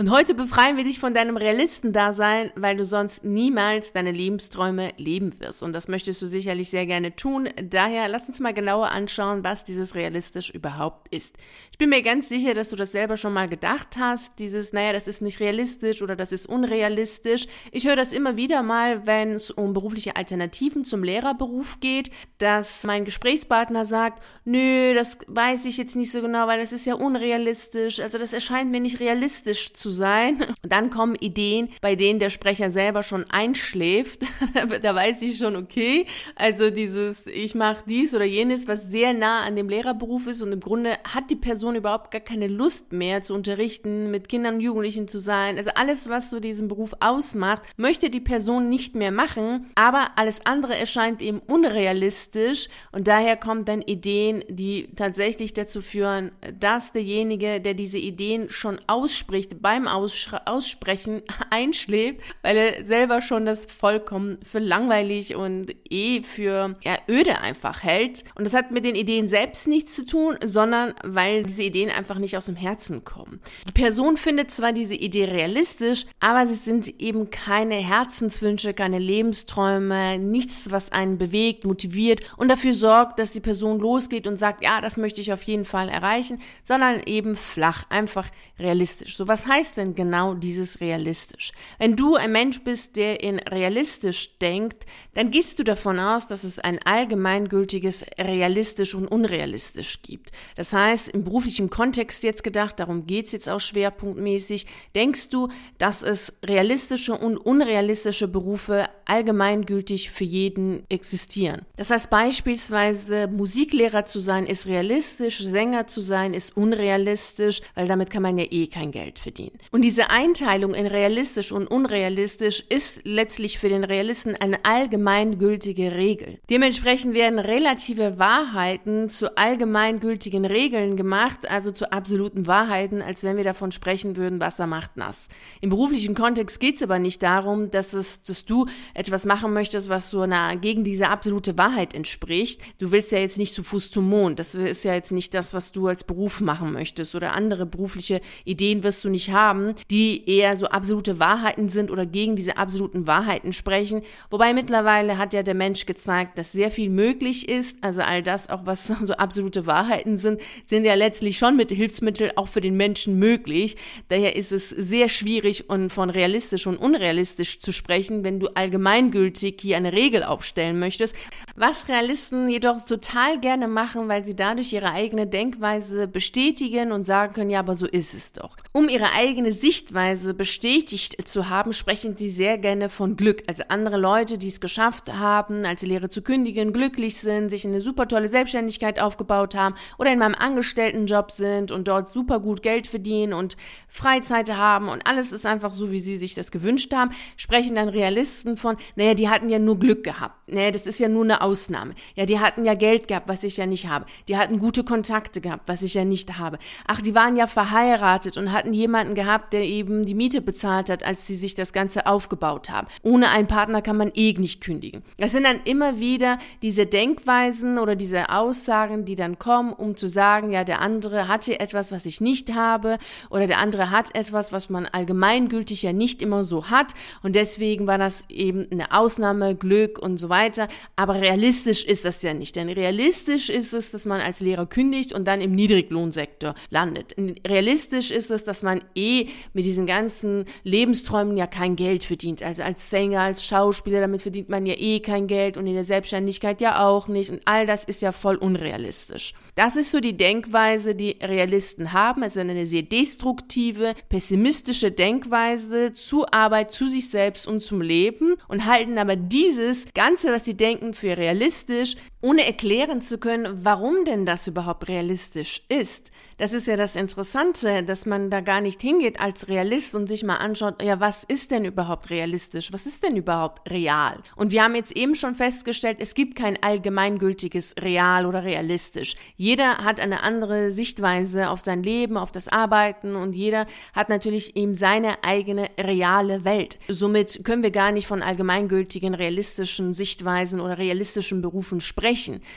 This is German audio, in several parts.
Und heute befreien wir dich von deinem Realistendasein, weil du sonst niemals deine Lebensträume leben wirst. Und das möchtest du sicherlich sehr gerne tun. Daher lass uns mal genauer anschauen, was dieses realistisch überhaupt ist. Ich bin mir ganz sicher, dass du das selber schon mal gedacht hast. Dieses, naja, das ist nicht realistisch oder das ist unrealistisch. Ich höre das immer wieder mal, wenn es um berufliche Alternativen zum Lehrerberuf geht, dass mein Gesprächspartner sagt, nö, das weiß ich jetzt nicht so genau, weil das ist ja unrealistisch. Also das erscheint mir nicht realistisch zu sein. Und dann kommen Ideen, bei denen der Sprecher selber schon einschläft. da weiß ich schon, okay, also dieses, ich mache dies oder jenes, was sehr nah an dem Lehrerberuf ist und im Grunde hat die Person überhaupt gar keine Lust mehr zu unterrichten, mit Kindern und Jugendlichen zu sein. Also alles, was so diesen Beruf ausmacht, möchte die Person nicht mehr machen, aber alles andere erscheint eben unrealistisch und daher kommen dann Ideen, die tatsächlich dazu führen, dass derjenige, der diese Ideen schon ausspricht, beim beim Aussprechen einschläft, weil er selber schon das vollkommen für langweilig und eh für ja, öde einfach hält. Und das hat mit den Ideen selbst nichts zu tun, sondern weil diese Ideen einfach nicht aus dem Herzen kommen. Die Person findet zwar diese Idee realistisch, aber sie sind eben keine Herzenswünsche, keine Lebensträume, nichts, was einen bewegt, motiviert und dafür sorgt, dass die Person losgeht und sagt, ja, das möchte ich auf jeden Fall erreichen, sondern eben flach, einfach realistisch. So was heißt heißt denn genau dieses realistisch? Wenn du ein Mensch bist, der in realistisch denkt, dann gehst du davon aus, dass es ein allgemeingültiges realistisch und unrealistisch gibt. Das heißt, im beruflichen Kontext jetzt gedacht, darum geht es jetzt auch schwerpunktmäßig, denkst du, dass es realistische und unrealistische Berufe allgemeingültig für jeden existieren. Das heißt beispielsweise, Musiklehrer zu sein ist realistisch, Sänger zu sein ist unrealistisch, weil damit kann man ja eh kein Geld verdienen. Und diese Einteilung in realistisch und unrealistisch ist letztlich für den Realisten eine allgemeingültige Regel. Dementsprechend werden relative Wahrheiten zu allgemeingültigen Regeln gemacht, also zu absoluten Wahrheiten, als wenn wir davon sprechen würden, Wasser macht nass. Im beruflichen Kontext geht es aber nicht darum, dass, es, dass du etwas machen möchtest, was so einer, gegen diese absolute Wahrheit entspricht. Du willst ja jetzt nicht zu Fuß zum Mond. Das ist ja jetzt nicht das, was du als Beruf machen möchtest oder andere berufliche Ideen wirst du nicht haben haben, die eher so absolute Wahrheiten sind oder gegen diese absoluten Wahrheiten sprechen. Wobei mittlerweile hat ja der Mensch gezeigt, dass sehr viel möglich ist. Also all das, auch was so absolute Wahrheiten sind, sind ja letztlich schon mit Hilfsmitteln auch für den Menschen möglich. Daher ist es sehr schwierig und von realistisch und unrealistisch zu sprechen, wenn du allgemeingültig hier eine Regel aufstellen möchtest. Was Realisten jedoch total gerne machen, weil sie dadurch ihre eigene Denkweise bestätigen und sagen können, ja, aber so ist es doch. Um ihre eigene eigene Sichtweise bestätigt zu haben, sprechen sie sehr gerne von Glück. Also andere Leute, die es geschafft haben, als Lehre zu kündigen, glücklich sind, sich eine super tolle Selbstständigkeit aufgebaut haben oder in meinem Angestelltenjob sind und dort super gut Geld verdienen und Freizeit haben und alles ist einfach so, wie sie sich das gewünscht haben, sprechen dann Realisten von, naja, die hatten ja nur Glück gehabt. Naja, das ist ja nur eine Ausnahme. Ja, die hatten ja Geld gehabt, was ich ja nicht habe. Die hatten gute Kontakte gehabt, was ich ja nicht habe. Ach, die waren ja verheiratet und hatten jemanden gehabt, der eben die Miete bezahlt hat, als sie sich das Ganze aufgebaut haben. Ohne einen Partner kann man eh nicht kündigen. Das sind dann immer wieder diese Denkweisen oder diese Aussagen, die dann kommen, um zu sagen, ja, der andere hatte etwas, was ich nicht habe oder der andere hat etwas, was man allgemeingültig ja nicht immer so hat und deswegen war das eben eine Ausnahme, Glück und so weiter. Aber realistisch ist das ja nicht, denn realistisch ist es, dass man als Lehrer kündigt und dann im Niedriglohnsektor landet. Realistisch ist es, dass man eh mit diesen ganzen Lebensträumen ja kein Geld verdient. Also als Sänger, als Schauspieler, damit verdient man ja eh kein Geld und in der Selbstständigkeit ja auch nicht. Und all das ist ja voll unrealistisch. Das ist so die Denkweise, die Realisten haben, also eine sehr destruktive, pessimistische Denkweise zur Arbeit, zu sich selbst und zum Leben und halten aber dieses Ganze, was sie denken, für realistisch, ohne erklären zu können, warum denn das überhaupt realistisch ist. Das ist ja das Interessante, dass man da gar nicht hingeht als Realist und sich mal anschaut, ja, was ist denn überhaupt realistisch? Was ist denn überhaupt real? Und wir haben jetzt eben schon festgestellt, es gibt kein allgemeingültiges Real oder realistisch. Jeder hat eine andere Sichtweise auf sein Leben, auf das Arbeiten und jeder hat natürlich eben seine eigene reale Welt. Somit können wir gar nicht von allgemeingültigen realistischen Sichtweisen oder realistischen Berufen sprechen.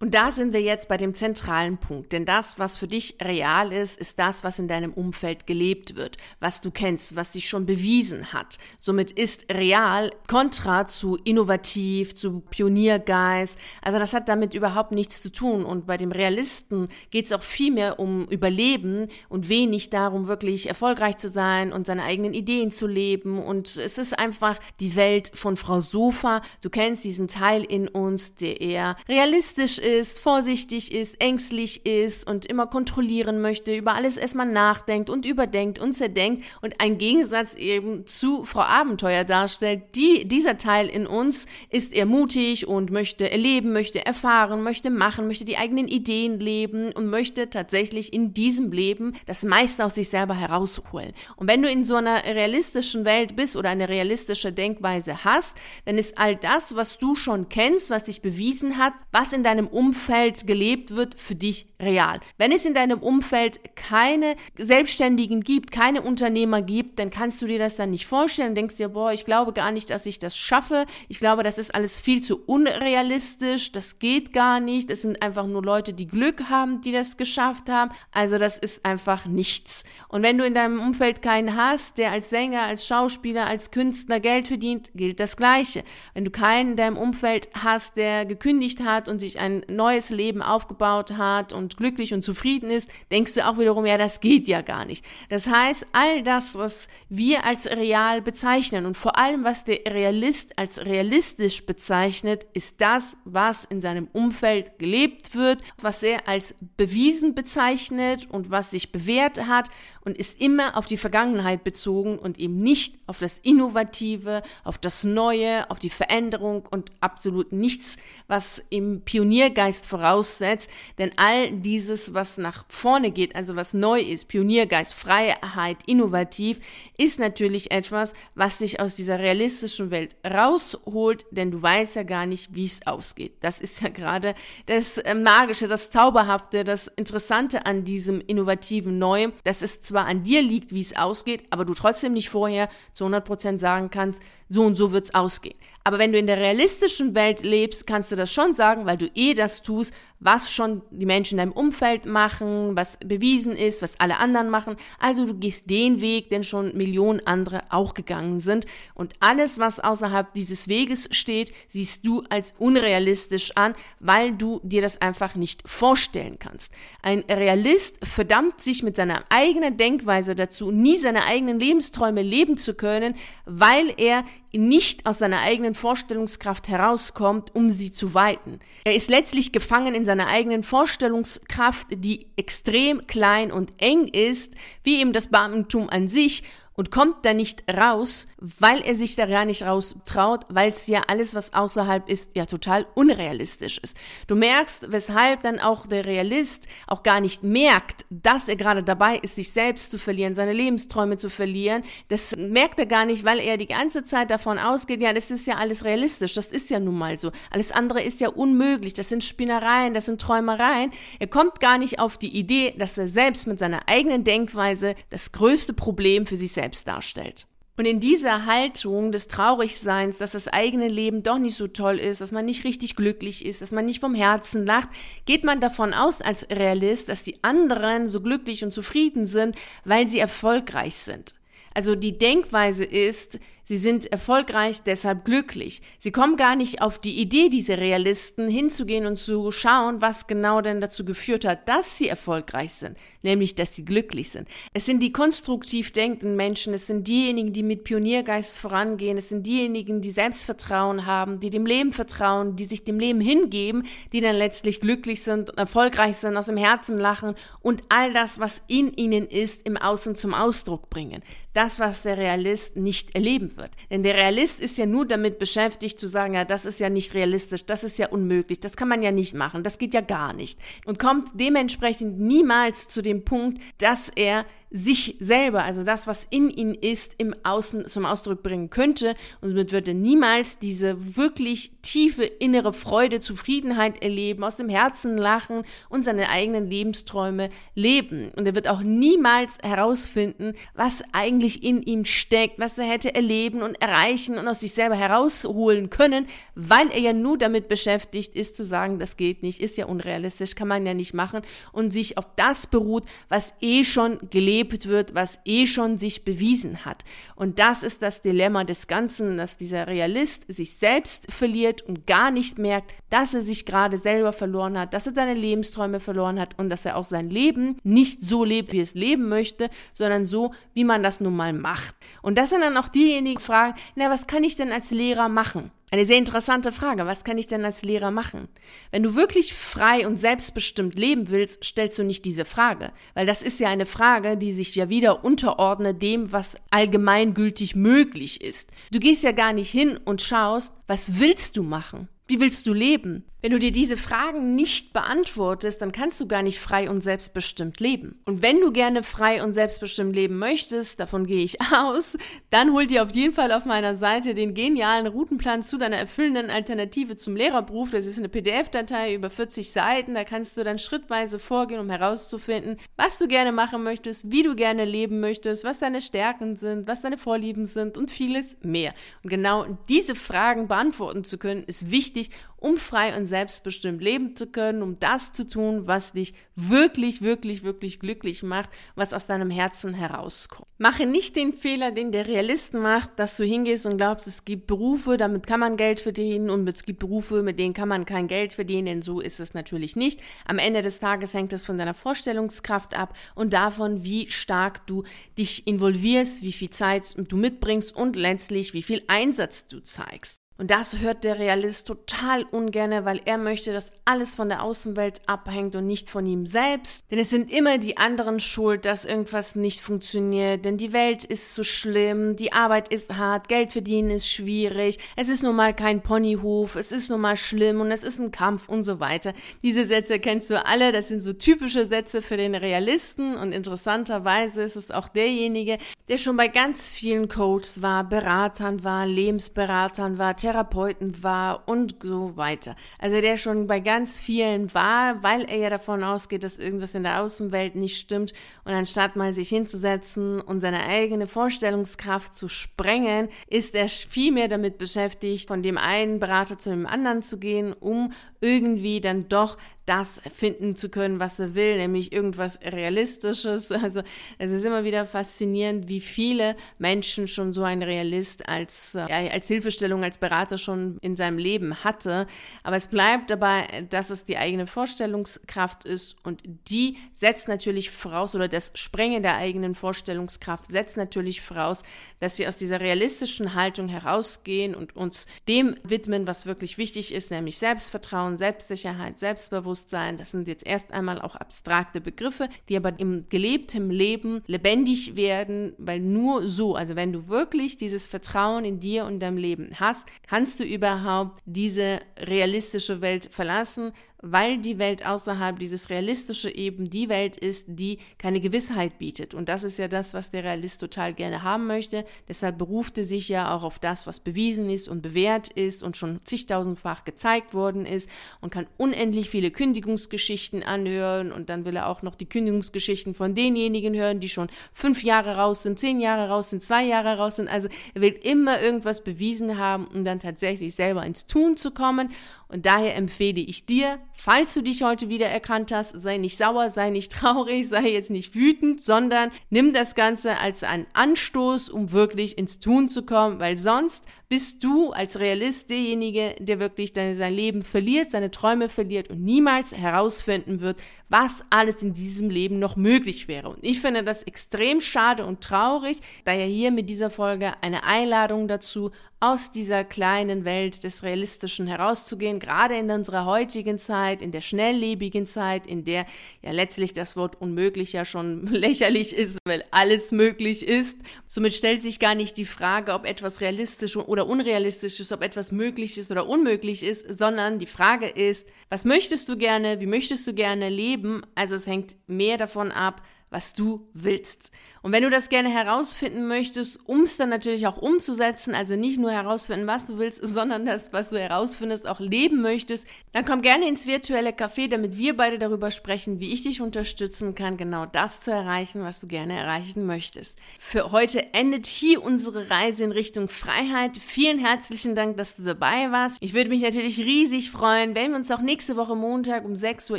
Und da sind wir jetzt bei dem zentralen Punkt. Denn das, was für dich real ist, ist das, was in deinem Umfeld gelebt wird, was du kennst, was dich schon bewiesen hat. Somit ist real kontra zu innovativ, zu Pioniergeist. Also das hat damit überhaupt nichts zu tun. Und bei dem Realisten geht es auch viel mehr um Überleben und wenig darum, wirklich erfolgreich zu sein und seine eigenen Ideen zu leben. Und es ist einfach die Welt von Frau Sofa. Du kennst diesen Teil in uns, der eher realistisch ist, vorsichtig ist, ängstlich ist und immer kontrollieren möchte, über alles erstmal nachdenkt und überdenkt und zerdenkt und ein Gegensatz eben zu Frau Abenteuer darstellt. Die, dieser Teil in uns ist eher mutig und möchte erleben, möchte erfahren, möchte machen, möchte die eigenen Ideen leben und möchte tatsächlich in diesem Leben das meiste aus sich selber herausholen. Und wenn du in so einer realistischen Welt bist oder eine realistische Denkweise hast, dann ist all das, was du schon kennst, was sich bewiesen hat, was in deinem Umfeld gelebt wird, für dich real. Wenn es in deinem Umfeld keine Selbstständigen gibt, keine Unternehmer gibt, dann kannst du dir das dann nicht vorstellen und denkst dir, boah, ich glaube gar nicht, dass ich das schaffe. Ich glaube, das ist alles viel zu unrealistisch. Das geht gar nicht. Es sind einfach nur Leute, die Glück haben, die das geschafft haben. Also das ist einfach nichts. Und wenn du in deinem Umfeld keinen hast, der als Sänger, als Schauspieler, als Künstler Geld verdient, gilt das Gleiche. Wenn du keinen in deinem Umfeld hast, der gekündigt hat und sich ein neues Leben aufgebaut hat und glücklich und zufrieden ist, denkst du auch wiederum, ja, das geht ja gar nicht. Das heißt, all das, was wir als real bezeichnen und vor allem, was der Realist als realistisch bezeichnet, ist das, was in seinem Umfeld gelebt wird, was er als bewiesen bezeichnet und was sich bewährt hat und ist immer auf die Vergangenheit bezogen und eben nicht auf das Innovative, auf das Neue, auf die Veränderung und absolut nichts, was im Pioniergeist voraussetzt. Denn all dieses, was nach vorne geht, also was neu ist, Pioniergeist, Freiheit, innovativ, ist natürlich etwas, was dich aus dieser realistischen Welt rausholt, denn du weißt ja gar nicht, wie es ausgeht. Das ist ja gerade das äh, Magische, das Zauberhafte, das Interessante an diesem innovativen Neu, dass es zwar an dir liegt, wie es ausgeht, aber du trotzdem nicht vorher zu 100 Prozent sagen kannst, so und so wird es ausgehen. Aber wenn du in der realistischen Welt lebst, kannst du das schon sagen, weil du eh das tust, was schon die Menschen in deinem Umfeld machen, was bewiesen ist, was alle anderen machen. Also du gehst den Weg, den schon Millionen andere auch gegangen sind. Und alles, was außerhalb dieses Weges steht, siehst du als unrealistisch an, weil du dir das einfach nicht vorstellen kannst. Ein Realist verdammt sich mit seiner eigenen Denkweise dazu, nie seine eigenen Lebensträume leben zu können, weil er nicht aus seiner eigenen Vorstellungskraft herauskommt, um sie zu weiten. Er ist letztlich gefangen in seiner eigenen Vorstellungskraft, die extrem klein und eng ist, wie eben das Beamtentum an sich und kommt da nicht raus, weil er sich da ja nicht raus traut, weil es ja alles, was außerhalb ist, ja total unrealistisch ist. Du merkst, weshalb dann auch der Realist auch gar nicht merkt, dass er gerade dabei ist, sich selbst zu verlieren, seine Lebensträume zu verlieren. Das merkt er gar nicht, weil er die ganze Zeit davon ausgeht, ja, das ist ja alles realistisch, das ist ja nun mal so. Alles andere ist ja unmöglich, das sind Spinnereien, das sind Träumereien. Er kommt gar nicht auf die Idee, dass er selbst mit seiner eigenen Denkweise das größte Problem für sich selbst selbst darstellt. Und in dieser Haltung des Traurigseins, dass das eigene Leben doch nicht so toll ist, dass man nicht richtig glücklich ist, dass man nicht vom Herzen lacht, geht man davon aus als Realist, dass die anderen so glücklich und zufrieden sind, weil sie erfolgreich sind. Also die Denkweise ist, Sie sind erfolgreich, deshalb glücklich. Sie kommen gar nicht auf die Idee, diese Realisten, hinzugehen und zu schauen, was genau denn dazu geführt hat, dass sie erfolgreich sind, nämlich dass sie glücklich sind. Es sind die konstruktiv denkenden Menschen, es sind diejenigen, die mit Pioniergeist vorangehen, es sind diejenigen, die Selbstvertrauen haben, die dem Leben vertrauen, die sich dem Leben hingeben, die dann letztlich glücklich sind, erfolgreich sind, aus dem Herzen lachen und all das, was in ihnen ist, im Außen zum Ausdruck bringen. Das, was der Realist nicht erleben wird. Denn der Realist ist ja nur damit beschäftigt zu sagen, ja, das ist ja nicht realistisch, das ist ja unmöglich, das kann man ja nicht machen, das geht ja gar nicht. Und kommt dementsprechend niemals zu dem Punkt, dass er sich selber, also das, was in ihm ist, im Außen zum Ausdruck bringen könnte. Und somit wird er niemals diese wirklich tiefe innere Freude, Zufriedenheit erleben, aus dem Herzen lachen und seine eigenen Lebensträume leben. Und er wird auch niemals herausfinden, was eigentlich in ihm steckt, was er hätte erleben und erreichen und aus sich selber herausholen können, weil er ja nur damit beschäftigt ist zu sagen, das geht nicht, ist ja unrealistisch, kann man ja nicht machen und sich auf das beruht, was eh schon gelebt gelebt wird, was eh schon sich bewiesen hat. Und das ist das Dilemma des Ganzen, dass dieser Realist sich selbst verliert und gar nicht merkt, dass er sich gerade selber verloren hat, dass er seine Lebensträume verloren hat und dass er auch sein Leben nicht so lebt, wie es leben möchte, sondern so, wie man das nun mal macht. Und das sind dann auch diejenigen, die fragen, na, was kann ich denn als Lehrer machen? Eine sehr interessante Frage. Was kann ich denn als Lehrer machen? Wenn du wirklich frei und selbstbestimmt leben willst, stellst du nicht diese Frage. Weil das ist ja eine Frage, die sich ja wieder unterordnet dem, was allgemeingültig möglich ist. Du gehst ja gar nicht hin und schaust, was willst du machen? Wie willst du leben? Wenn du dir diese Fragen nicht beantwortest, dann kannst du gar nicht frei und selbstbestimmt leben. Und wenn du gerne frei und selbstbestimmt leben möchtest, davon gehe ich aus, dann hol dir auf jeden Fall auf meiner Seite den genialen Routenplan zu deiner erfüllenden Alternative zum Lehrerberuf. Das ist eine PDF-Datei über 40 Seiten. Da kannst du dann schrittweise vorgehen, um herauszufinden, was du gerne machen möchtest, wie du gerne leben möchtest, was deine Stärken sind, was deine Vorlieben sind und vieles mehr. Und genau diese Fragen beantworten zu können, ist wichtig, um frei und selbstbestimmt leben zu können, um das zu tun, was dich wirklich, wirklich, wirklich glücklich macht, was aus deinem Herzen herauskommt. Mache nicht den Fehler, den der Realist macht, dass du hingehst und glaubst, es gibt Berufe, damit kann man Geld verdienen und es gibt Berufe, mit denen kann man kein Geld verdienen, denn so ist es natürlich nicht. Am Ende des Tages hängt es von deiner Vorstellungskraft ab und davon, wie stark du dich involvierst, wie viel Zeit du mitbringst und letztlich, wie viel Einsatz du zeigst. Und das hört der Realist total ungerne, weil er möchte, dass alles von der Außenwelt abhängt und nicht von ihm selbst. Denn es sind immer die anderen schuld, dass irgendwas nicht funktioniert. Denn die Welt ist so schlimm, die Arbeit ist hart, Geld verdienen ist schwierig, es ist nun mal kein Ponyhof, es ist nun mal schlimm und es ist ein Kampf und so weiter. Diese Sätze kennst du alle, das sind so typische Sätze für den Realisten und interessanterweise ist es auch derjenige, der schon bei ganz vielen Coaches war, Beratern war, Lebensberatern war, Therapeuten war und so weiter. Also der schon bei ganz vielen war, weil er ja davon ausgeht, dass irgendwas in der Außenwelt nicht stimmt und anstatt mal sich hinzusetzen und seine eigene Vorstellungskraft zu sprengen, ist er viel mehr damit beschäftigt, von dem einen Berater zu dem anderen zu gehen, um irgendwie dann doch das finden zu können, was er will, nämlich irgendwas Realistisches. Also es ist immer wieder faszinierend, wie viele Menschen schon so ein Realist als, ja, als Hilfestellung, als Berater schon in seinem Leben hatte. Aber es bleibt dabei, dass es die eigene Vorstellungskraft ist und die setzt natürlich voraus, oder das Sprengen der eigenen Vorstellungskraft setzt natürlich voraus, dass wir aus dieser realistischen Haltung herausgehen und uns dem widmen, was wirklich wichtig ist, nämlich Selbstvertrauen, Selbstsicherheit, Selbstbewusstsein, Selbstbewusstsein, das sind jetzt erst einmal auch abstrakte Begriffe, die aber im gelebten Leben lebendig werden, weil nur so, also wenn du wirklich dieses Vertrauen in dir und deinem Leben hast, kannst du überhaupt diese realistische Welt verlassen, weil die Welt außerhalb dieses Realistische eben die Welt ist, die keine Gewissheit bietet. Und das ist ja das, was der Realist total gerne haben möchte. Deshalb beruft er sich ja auch auf das, was bewiesen ist und bewährt ist und schon zigtausendfach gezeigt worden ist und kann unendlich viele Kündigungsgeschichten anhören und dann will er auch noch die Kündigungsgeschichten von denjenigen hören, die schon fünf Jahre raus sind, zehn Jahre raus sind, zwei Jahre raus sind. Also er will immer irgendwas bewiesen haben, um dann tatsächlich selber ins Tun zu kommen. Und daher empfehle ich dir, falls du dich heute wieder erkannt hast, sei nicht sauer, sei nicht traurig, sei jetzt nicht wütend, sondern nimm das Ganze als einen Anstoß, um wirklich ins Tun zu kommen, weil sonst bist du als Realist derjenige, der wirklich sein Leben verliert, seine Träume verliert und niemals herausfinden wird, was alles in diesem Leben noch möglich wäre. Und ich finde das extrem schade und traurig, daher hier mit dieser Folge eine Einladung dazu, aus dieser kleinen Welt des Realistischen herauszugehen, gerade in unserer heutigen Zeit, in der schnelllebigen Zeit, in der ja letztlich das Wort unmöglich ja schon lächerlich ist, weil alles möglich ist. Somit stellt sich gar nicht die Frage, ob etwas realistisch oder unrealistisch ist, ob etwas möglich ist oder unmöglich ist, sondern die Frage ist, was möchtest du gerne, wie möchtest du gerne leben? Also es hängt mehr davon ab, was du willst. Und wenn du das gerne herausfinden möchtest, um es dann natürlich auch umzusetzen, also nicht nur herausfinden, was du willst, sondern das, was du herausfindest, auch leben möchtest, dann komm gerne ins virtuelle Café, damit wir beide darüber sprechen, wie ich dich unterstützen kann, genau das zu erreichen, was du gerne erreichen möchtest. Für heute endet hier unsere Reise in Richtung Freiheit. Vielen herzlichen Dank, dass du dabei warst. Ich würde mich natürlich riesig freuen, wenn wir uns auch nächste Woche Montag um 6 Uhr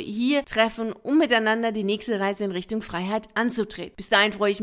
hier treffen, um miteinander die nächste Reise in Richtung Freiheit anzutreten. Bis dahin freue ich